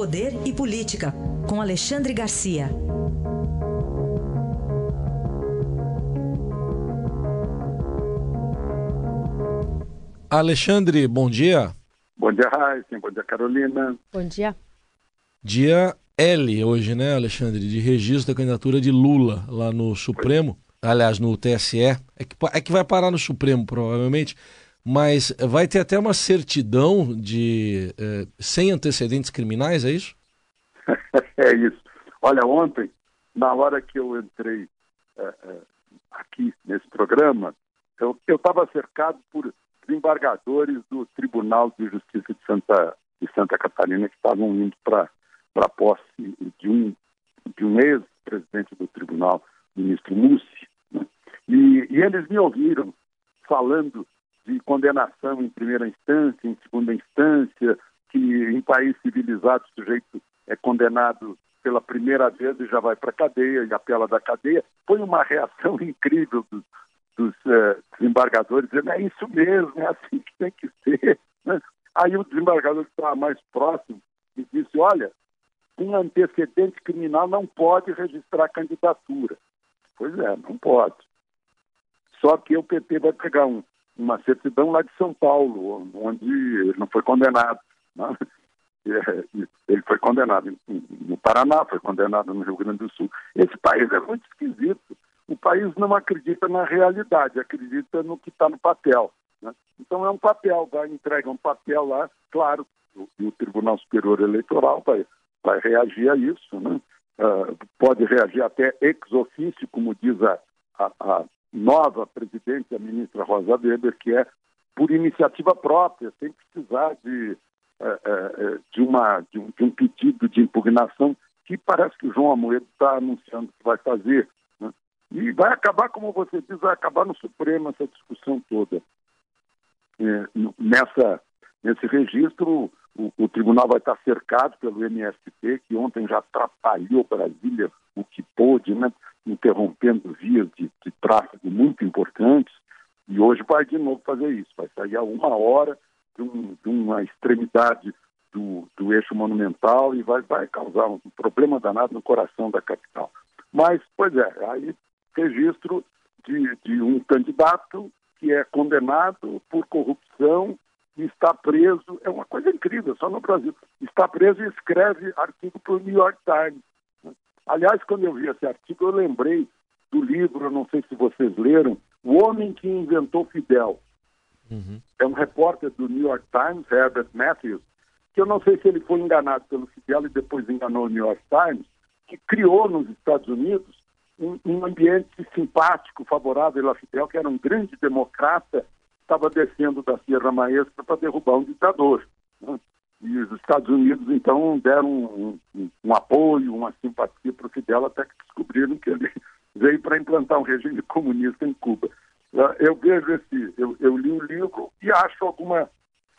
Poder e Política, com Alexandre Garcia. Alexandre, bom dia. Bom dia, Raíssa. Bom dia, Carolina. Bom dia. Dia L hoje, né, Alexandre, de registro da candidatura de Lula lá no Supremo, aliás, no TSE. É que, é que vai parar no Supremo, provavelmente, mas vai ter até uma certidão de eh, sem antecedentes criminais, é isso? é isso. Olha, ontem, na hora que eu entrei eh, eh, aqui nesse programa, eu estava cercado por desembargadores do Tribunal de Justiça de Santa, de Santa Catarina que estavam indo para a posse de um, de um ex-presidente do tribunal, ministro Mussi. Né? E, e eles me ouviram falando de condenação em primeira instância, em segunda instância, que em país civilizado o sujeito é condenado pela primeira vez e já vai para a cadeia e apela da cadeia. Foi uma reação incrível dos, dos uh, desembargadores, dizendo, é isso mesmo, é assim que tem que ser. Né? Aí o desembargador que estava mais próximo disse, olha, um antecedente criminal não pode registrar candidatura. Pois é, não pode. Só que o PT vai pegar um, uma certidão lá de São Paulo, onde ele não foi condenado. Né? Ele foi condenado no Paraná, foi condenado no Rio Grande do Sul. Esse país é muito esquisito o país não acredita na realidade, acredita no que está no papel. Né? Então é um papel, vai entrega um papel lá, claro, e o Tribunal Superior Eleitoral vai, vai reagir a isso, né? Uh, pode reagir até ex officio, como diz a, a, a nova presidente, a ministra Rosa Weber, que é por iniciativa própria, sem precisar de, uh, uh, de, uma, de, um, de um pedido de impugnação que parece que o João Amoedo está anunciando que vai fazer e vai acabar, como você diz, vai acabar no Supremo essa discussão toda. É, nessa, nesse registro, o, o, tribunal vai estar cercado pelo MST, que ontem já atrapalhou Brasília o que pôde, né, interrompendo vias de, de tráfego muito importantes, e hoje vai de novo fazer isso. Vai sair a uma hora de, um, de uma extremidade do, do, eixo monumental e vai, vai causar um problema danado no coração da capital. Mas, pois é, aí registro de, de um candidato que é condenado por corrupção está preso. É uma coisa incrível, só no Brasil. Está preso e escreve artigo para o New York Times. Aliás, quando eu vi esse artigo, eu lembrei do livro, não sei se vocês leram, O Homem que Inventou Fidel. Uhum. É um repórter do New York Times, Herbert Matthews, que eu não sei se ele foi enganado pelo Fidel e depois enganou o New York Times, que criou nos Estados Unidos um, um ambiente simpático, favorável a Fidel, que era um grande democrata, estava descendo da Sierra Maestra para derrubar um ditador. Né? E os Estados Unidos, então, deram um, um, um apoio, uma simpatia para o Fidel, até que descobriram que ele veio para implantar um regime comunista em Cuba. Ah, eu vejo esse, eu, eu li o livro e acho alguma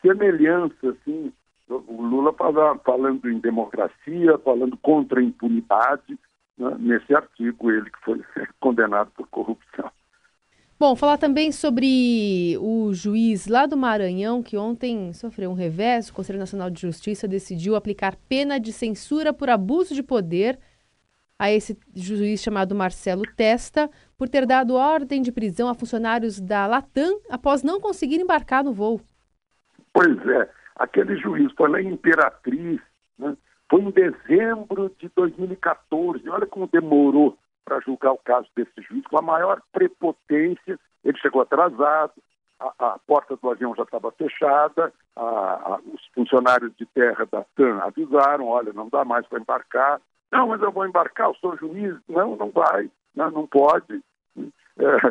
semelhança, assim, o Lula fala, falando em democracia, falando contra a impunidade, né, nesse artigo, ele que foi condenado por corrupção. Bom, falar também sobre o juiz lá do Maranhão, que ontem sofreu um revés. O Conselho Nacional de Justiça decidiu aplicar pena de censura por abuso de poder a esse juiz chamado Marcelo Testa, por ter dado ordem de prisão a funcionários da Latam após não conseguir embarcar no voo. Pois é, aquele juiz foi lá em Imperatriz, né? Foi em dezembro de 2014. Olha como demorou para julgar o caso desse juiz, com a maior prepotência. Ele chegou atrasado, a, a porta do avião já estava fechada, a, a, os funcionários de terra da TAM avisaram: olha, não dá mais para embarcar. Não, mas eu vou embarcar, eu sou juiz. Não, não vai, não, não pode. É,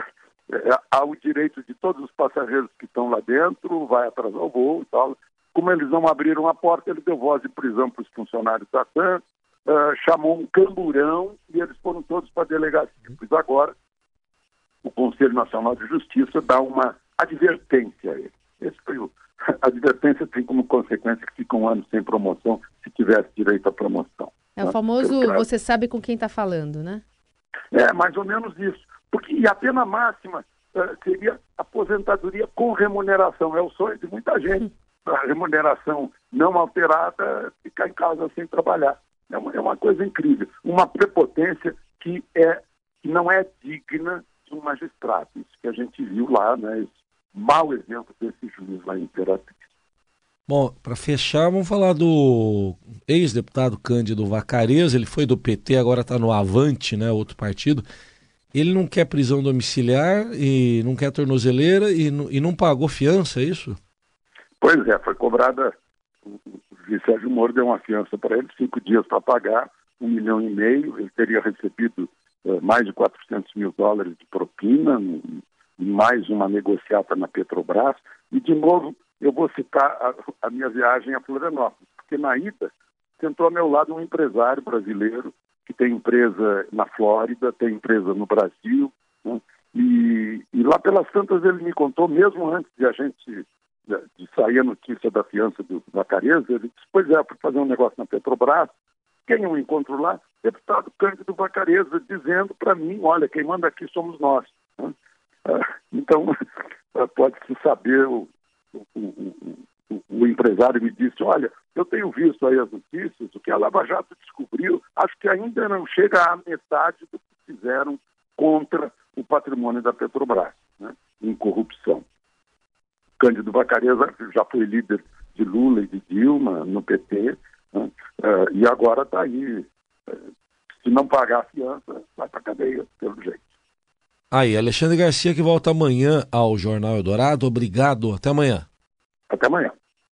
é, há o direito de todos os passageiros que estão lá dentro, vai atrasar o voo e tal. Como eles não abriram a porta, ele deu voz de prisão para os funcionários da TAM, uh, chamou um camburão e eles foram todos para a delegacia. Pois agora, o Conselho Nacional de Justiça dá uma advertência a ele. Esse foi o... A advertência tem como consequência que fica um ano sem promoção se tivesse direito à promoção. É o famoso você sabe com quem está falando, né? É, mais ou menos isso. Porque, e a pena máxima uh, seria aposentadoria com remuneração. É o sonho de muita gente. a remuneração não alterada, ficar em casa sem trabalhar. É uma, é uma coisa incrível. Uma prepotência que, é, que não é digna de um magistrado. Isso que a gente viu lá, né? Esse mau exemplo desse juiz lá em Imperatriz. Bom, para fechar, vamos falar do ex-deputado Cândido Vacareza. Ele foi do PT, agora está no Avante, né, outro partido. Ele não quer prisão domiciliar e não quer tornozeleira e, e não pagou fiança, é isso? Pois é, foi cobrada. Juiz Sérgio Moro deu uma fiança para ele, cinco dias para pagar, um milhão e meio. Ele teria recebido eh, mais de 400 mil dólares de propina, e mais uma negociata na Petrobras. E, de novo, eu vou citar a, a minha viagem a Florianópolis, porque na ida sentou ao meu lado um empresário brasileiro que tem empresa na Flórida, tem empresa no Brasil, né? e, e, lá pelas tantas ele me contou, mesmo antes de a gente de, de sair a notícia da fiança do Vacareza, ele disse, pois é, para fazer um negócio na Petrobras, quem eu encontro lá? Deputado Cândido Vacareza, dizendo para mim, olha, quem manda aqui somos nós. Né? Ah, então, pode-se saber o, o, o, o, empresário me disse, olha, eu tenho visto aí as notícias, o que a Lava Jato descobriu, acho que ainda não chega à metade do que fizeram contra o patrimônio da Petrobras, né, em corrupção. Cândido Vacareza já foi líder de Lula e de Dilma no PT, né, uh, e agora está aí. Uh, se não pagar a fiança, vai para a cadeia, pelo jeito. Aí, Alexandre Garcia que volta amanhã ao Jornal Eldorado. Obrigado, até amanhã. Até amanhã.